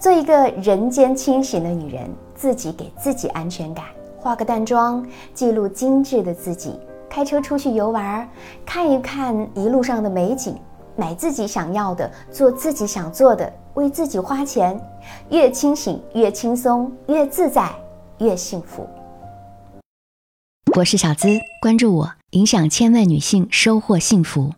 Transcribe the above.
做一个人间清醒的女人，自己给自己安全感，化个淡妆，记录精致的自己，开车出去游玩，看一看一路上的美景，买自己想要的，做自己想做的，为自己花钱。越清醒越轻松，越自在越幸福。我是小资，关注我，影响千万女性，收获幸福。